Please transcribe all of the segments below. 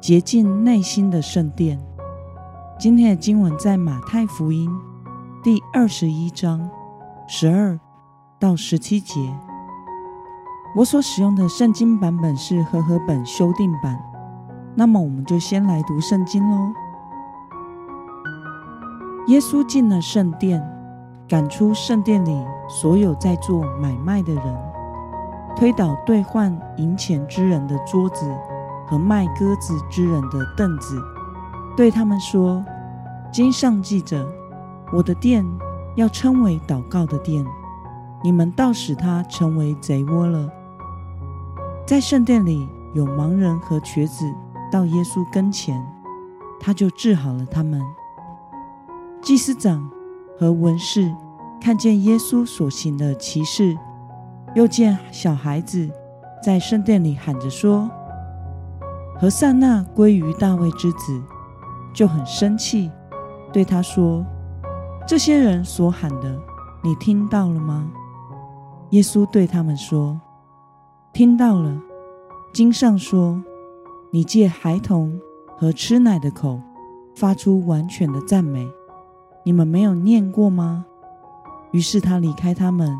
洁净内心的圣殿。今天的经文在马太福音第二十一章十二到十七节。我所使用的圣经版本是和合本修订版。那么，我们就先来读圣经喽。耶稣进了圣殿，赶出圣殿里所有在做买卖的人，推倒兑换银钱之人的桌子。和卖鸽子之人的凳子，对他们说：“经上记着，我的殿要称为祷告的殿，你们倒使它成为贼窝了。”在圣殿里有盲人和瘸子到耶稣跟前，他就治好了他们。祭司长和文士看见耶稣所行的奇事，又见小孩子在圣殿里喊着说。和撒那归于大卫之子，就很生气，对他说：“这些人所喊的，你听到了吗？”耶稣对他们说：“听到了。经上说，你借孩童和吃奶的口，发出完全的赞美，你们没有念过吗？”于是他离开他们，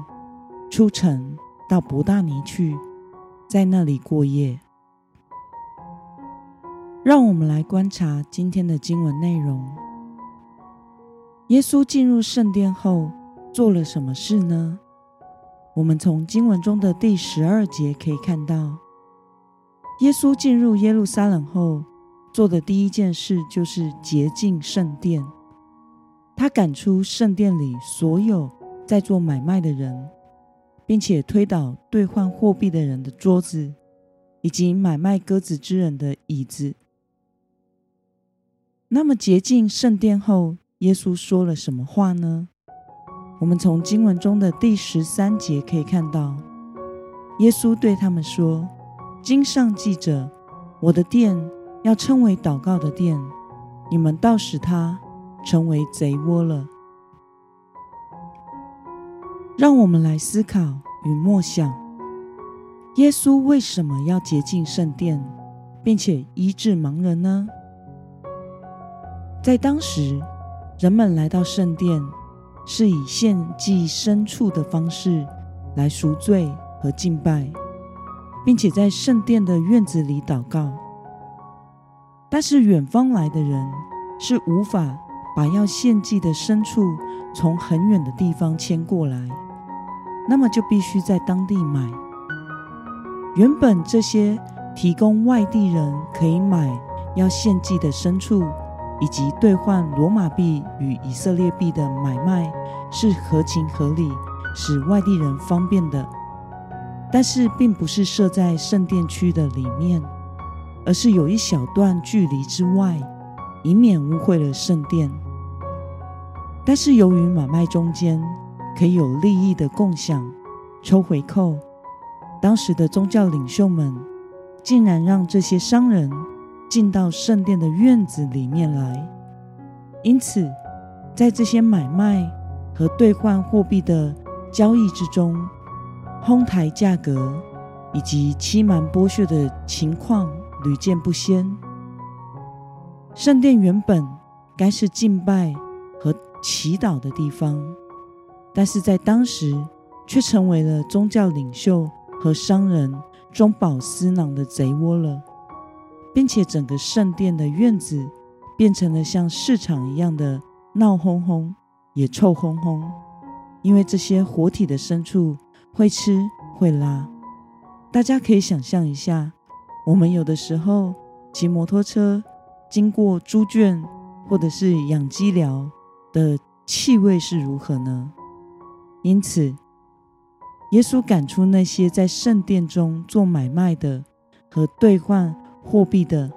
出城到伯大尼去，在那里过夜。让我们来观察今天的经文内容。耶稣进入圣殿后做了什么事呢？我们从经文中的第十二节可以看到，耶稣进入耶路撒冷后做的第一件事就是洁净圣殿。他赶出圣殿里所有在做买卖的人，并且推倒兑换货币的人的桌子，以及买卖鸽子之人的椅子。那么洁净圣殿后，耶稣说了什么话呢？我们从经文中的第十三节可以看到，耶稣对他们说：“经上记着，我的殿要称为祷告的殿，你们倒使它成为贼窝了。”让我们来思考与默想：耶稣为什么要洁净圣殿，并且医治盲人呢？在当时，人们来到圣殿，是以献祭牲畜的方式来赎罪和敬拜，并且在圣殿的院子里祷告。但是远方来的人是无法把要献祭的牲畜从很远的地方牵过来，那么就必须在当地买。原本这些提供外地人可以买要献祭的牲畜。以及兑换罗马币与以色列币的买卖是合情合理，使外地人方便的。但是，并不是设在圣殿区的里面，而是有一小段距离之外，以免污秽了圣殿。但是，由于买卖中间可以有利益的共享、抽回扣，当时的宗教领袖们竟然让这些商人。进到圣殿的院子里面来，因此，在这些买卖和兑换货币的交易之中，哄抬价格以及欺瞒剥削的情况屡见不鲜。圣殿原本该是敬拜和祈祷的地方，但是在当时却成为了宗教领袖和商人中饱私囊的贼窝了。并且整个圣殿的院子变成了像市场一样的闹哄哄，也臭烘烘。因为这些活体的牲畜会吃会拉，大家可以想象一下，我们有的时候骑摩托车经过猪圈或者是养鸡寮的气味是如何呢？因此，耶稣赶出那些在圣殿中做买卖的和兑换。货币的，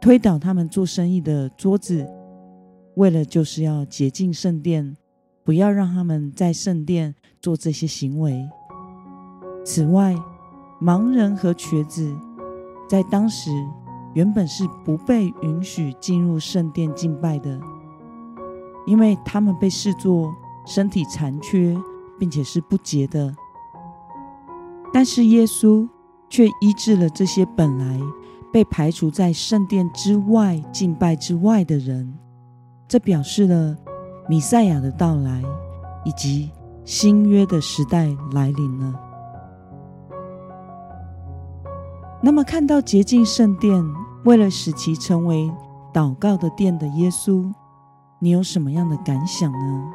推倒他们做生意的桌子，为了就是要洁净圣殿，不要让他们在圣殿做这些行为。此外，盲人和瘸子在当时原本是不被允许进入圣殿敬拜的，因为他们被视作身体残缺，并且是不洁的。但是耶稣却医治了这些本来被排除在圣殿之外敬拜之外的人，这表示了弥赛亚的到来以及新约的时代来临了。那么，看到洁净圣殿，为了使其成为祷告的殿的耶稣，你有什么样的感想呢？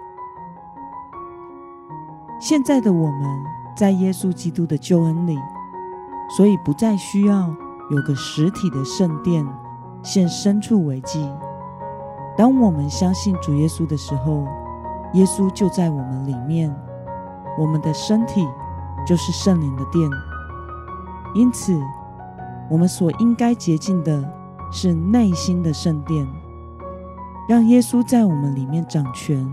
现在的我们在耶稣基督的救恩里，所以不再需要有个实体的圣殿献牲畜为祭。当我们相信主耶稣的时候，耶稣就在我们里面，我们的身体就是圣灵的殿，因此。我们所应该洁净的是内心的圣殿，让耶稣在我们里面掌权，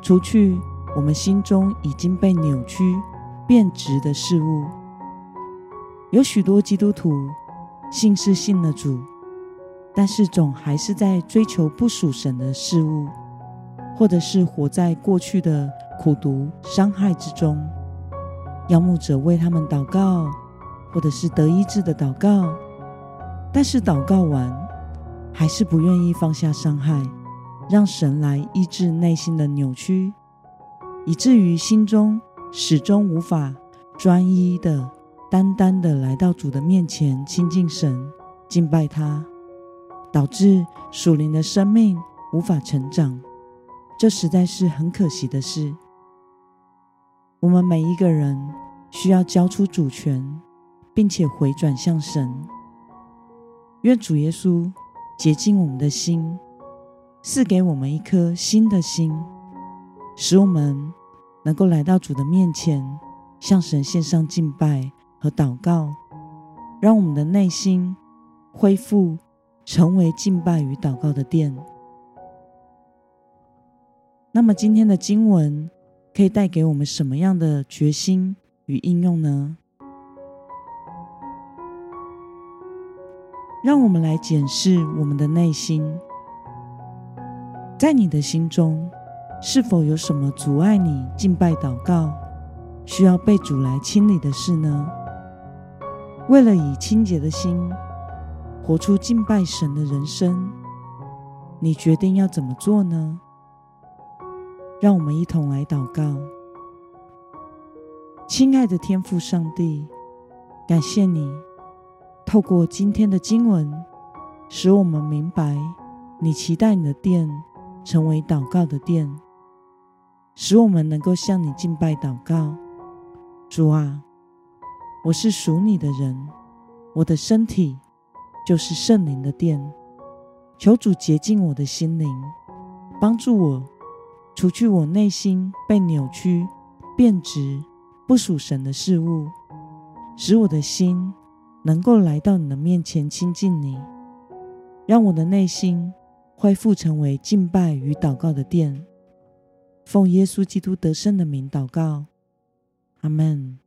除去我们心中已经被扭曲、变质的事物。有许多基督徒信是信了主，但是总还是在追求不属神的事物，或者是活在过去的苦毒伤害之中。邀牧者为他们祷告。或者是得医治的祷告，但是祷告完还是不愿意放下伤害，让神来医治内心的扭曲，以至于心中始终无法专一的、单单的来到主的面前亲近神、敬拜他，导致属灵的生命无法成长，这实在是很可惜的事。我们每一个人需要交出主权。并且回转向神，愿主耶稣洁净我们的心，赐给我们一颗新的心，使我们能够来到主的面前，向神献上敬拜和祷告，让我们的内心恢复成为敬拜与祷告的殿。那么，今天的经文可以带给我们什么样的决心与应用呢？让我们来检视我们的内心，在你的心中，是否有什么阻碍你敬拜祷告、需要被主来清理的事呢？为了以清洁的心活出敬拜神的人生，你决定要怎么做呢？让我们一同来祷告，亲爱的天父上帝，感谢你。透过今天的经文，使我们明白，你期待你的殿成为祷告的殿，使我们能够向你敬拜祷告。主啊，我是属你的人，我的身体就是圣灵的殿。求主洁净我的心灵，帮助我除去我内心被扭曲、变质、不属神的事物，使我的心。能够来到你的面前亲近你，让我的内心恢复成为敬拜与祷告的殿。奉耶稣基督得胜的名祷告，阿门。